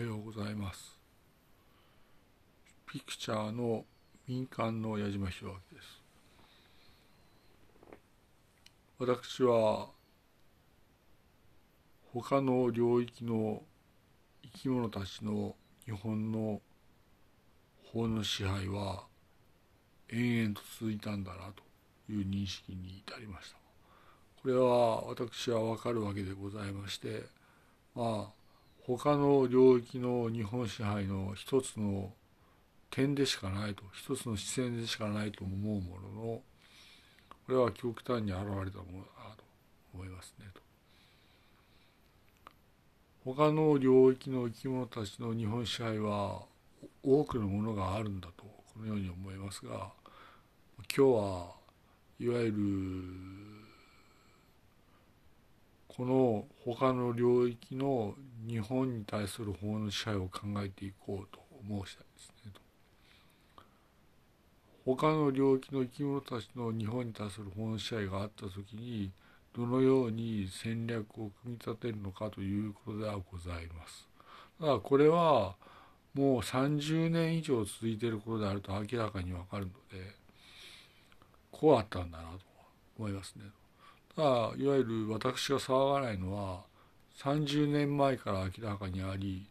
はようございます。ピクチャーの民間の矢島弘明です。私は他の領域の生き物たちの日本の法の支配は延々と続いたんだなという認識に至りました。これは私は分かるわけでございましてまあ他の領域の日本支配の一つの点でしかないと一つの視線でしかないと思うもののこれは極端に現れたものだなと思いますねと。他の領域の生き物たちの日本支配は多くのものがあるんだとこのように思いますが今日はいわゆるこの他の領域の日本に対する法の支配を考えていこうと申したいですね他の領域の生き物たちの日本に対する法の支配があった時にどのように戦略を組み立てるのかということではございます。だこれはもう30年以上続いていることであると明らかにわかるのでこうあったんだなと思いますね。ただいわゆる私が騒がないのは30年前から明らかにあり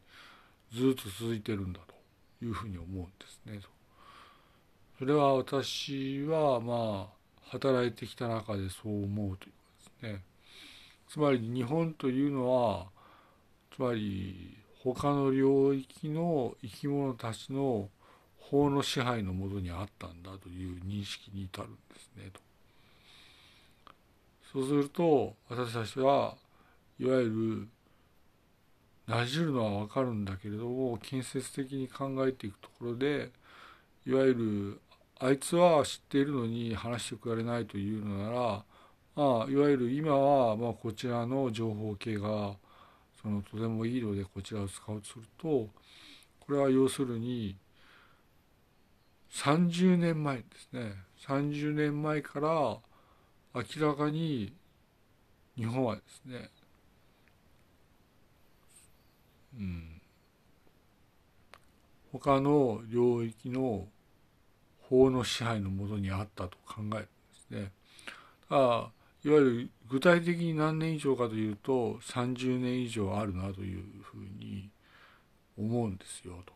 ずっと続いてるんだというふうに思うんですね。それは私はまあ働いてきた中でそう思うということですね。つまり日本というのはつまり他の領域の生き物たちの法の支配のもとにあったんだという認識に至るんですねと。そうすると私たちはいわゆるなじるのは分かるんだけれども建設的に考えていくところでいわゆるあいつは知っているのに話してくれないというのなら、まあ、いわゆる今はまあこちらの情報系がそのとてもいいのでこちらを使うとするとこれは要するに30年前ですね。30年前から明らかに日本はですね、うん、他の領域の法の支配のもとにあったと考えるんですね。あいわゆる具体的に何年以上かというと30年以上あるなというふうに思うんですよと。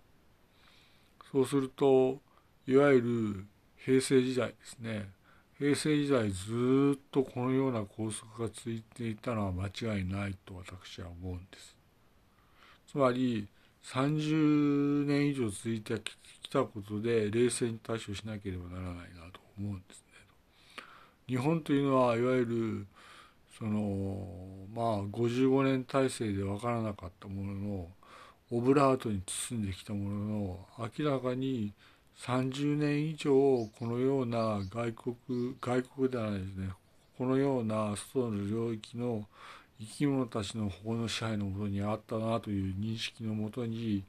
そうするといわゆる平成時代ですね平成時代ずっとこのような拘束が続いていたのは間違いないと私は思うんです。つまり30年以上続いてきたことで冷静に対処しなければならないなと思うんですね。日本というのはいわゆるそのまあ55年体制で分からなかったもののオブラートに包んできたものの明らかに30年以上このような外国外国ではないですねこのような外の領域の生き物たちの法の支配のもとにあったなという認識のもとに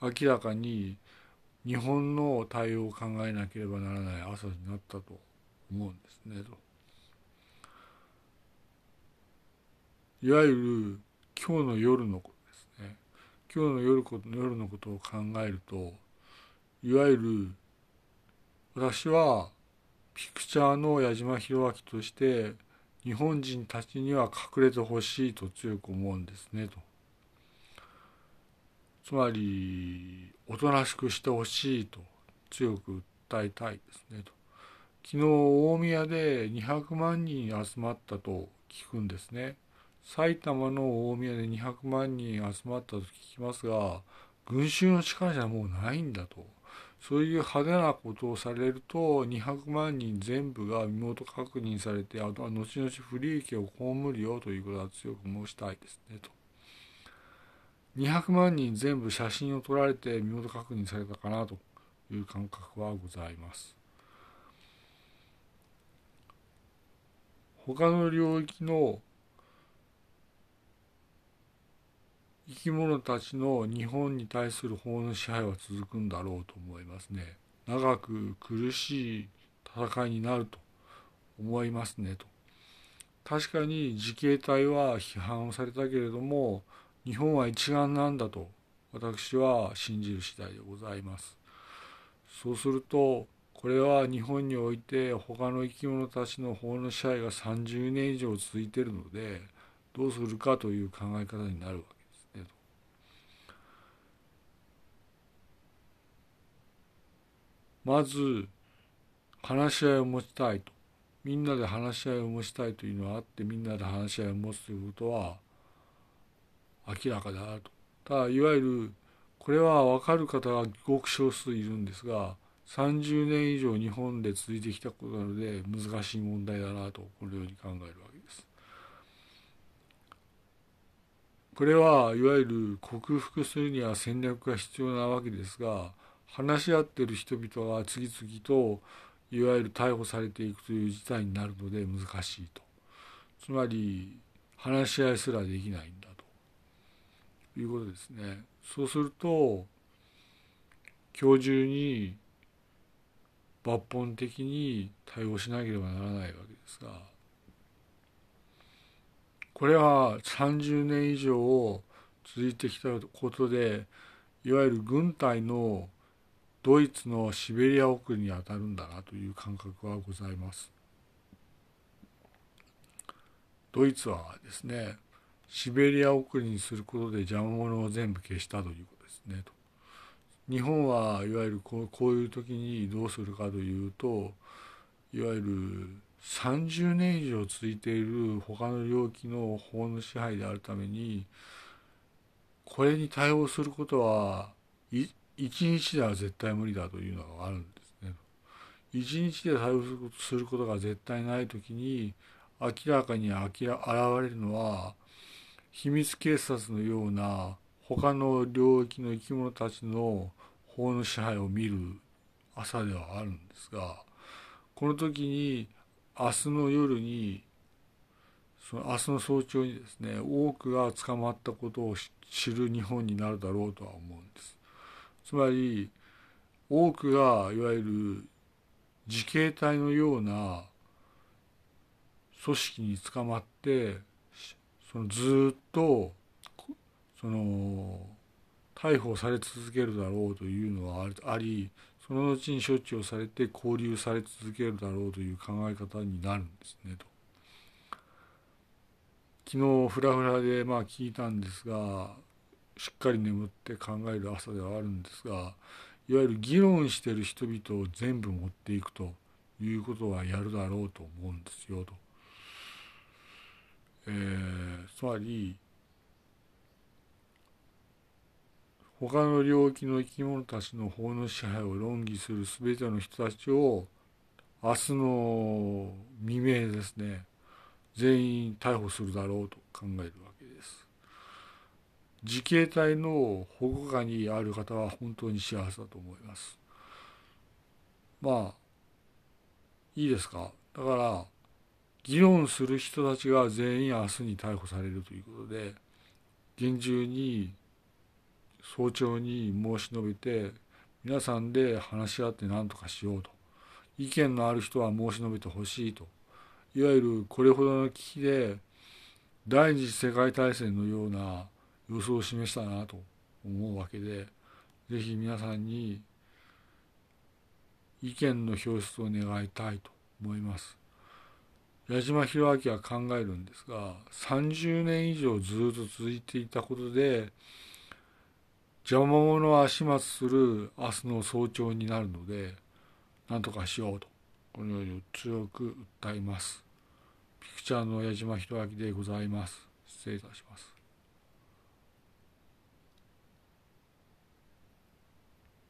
明らかに日本の対応を考えなければならない朝になったと思うんですねと。いわゆる今日の夜のことですね今日の夜夜のことを考えるといわゆる私はピクチャーの矢島弘明として日本人たちには隠れてほしいと強く思うんですねと。つまりおとなしくしてほしいと強く訴えたいですねと。昨日大宮で200万人集まったと聞くんですね。埼玉の大宮で200万人集まったと聞きますが群衆の力じゃもうないんだと。そういう派手なことをされると200万人全部が身元確認されてあとは後々不利益を被るよということは強く申したいですねと。200万人全部写真を撮られて身元確認されたかなという感覚はございます。他の領域のき物たちの日本に対する法の支配は続くんだろうと思いますね。長く苦しい戦いになると思いますねと。確かに自警隊は批判をされたけれども日本は一丸なんだと私は信じる次第でございます。そうするとこれは日本において他の生き物たちの法の支配が30年以上続いているのでどうするかという考え方になるわけですね。まず話し合いを持ちたいとみんなで話し合いを持ちたいというのはあってみんなで話し合いを持つということは明らかであると。ただいわゆるこれは分かる方がごく少数いるんですが30年以上日本で続いてきたことなので難しい問題だなとこのように考えるわけです。これはいわゆる克服するには戦略が必要なわけですが話し合っている人々が次々といわゆる逮捕されていくという事態になるので難しいと。つまり話し合いすらできないんだと。いうことですね。そうすると今日中に抜本的に対応しなければならないわけですがこれは30年以上続いてきたことでいわゆる軍隊のドイツのシベリア送りにあたるんだなという感覚はございます。ドイツはですねシベリア送りにすることで邪魔者を全部消したということですねと。日本はいわゆるこうこういう時にどうするかというといわゆる30年以上続いている他の領域の法の支配であるためにこれに対応することは一日では絶対無理だというのがあるんですね。一日で対応することが絶対ない時に明らかに現れるのは秘密警察のような他の領域の生き物たちの法の支配を見る朝ではあるんですがこの時に明日の夜にその明日の早朝にですね多くが捕まったことを知る日本になるだろうとは思うんです。つまり多くがいわゆる自警隊のような組織に捕まってそのずっとその逮捕され続けるだろうというのはありその後に処置をされて交留され続けるだろうという考え方になるんですねと。昨日フラフラでまあ聞いたんですがしっかり眠って考える朝ではあるんですがいわゆる議論してる人々を全部持っていくということはやるだろうと思うんですよと。えー、つまり他の領域の生き物たちの法の支配を論議する全ての人たちを明日の未明ですね全員逮捕するだろうと考えるわけです。自警隊の保護下にある方は本当に幸せだと思います。まあいいですか？だから議論する人たちが全員明日に逮捕されるということで厳重に早朝に申し述べて皆さんで話し合って何とかしようと。意見のある人は申し述べてほしいと。いわゆるこれほどの危機で第二次世界大戦のような予想を示したなと思うわけでぜひ皆さんに意見の表出を願いたいと思います。矢島弘明は考えるんですが30年以上ずっと続いていたことで邪魔者を始末する明日の早朝になるので何とかしようとこのように強く訴えます。ピクチャーの矢島弘明でございます。失礼いたします。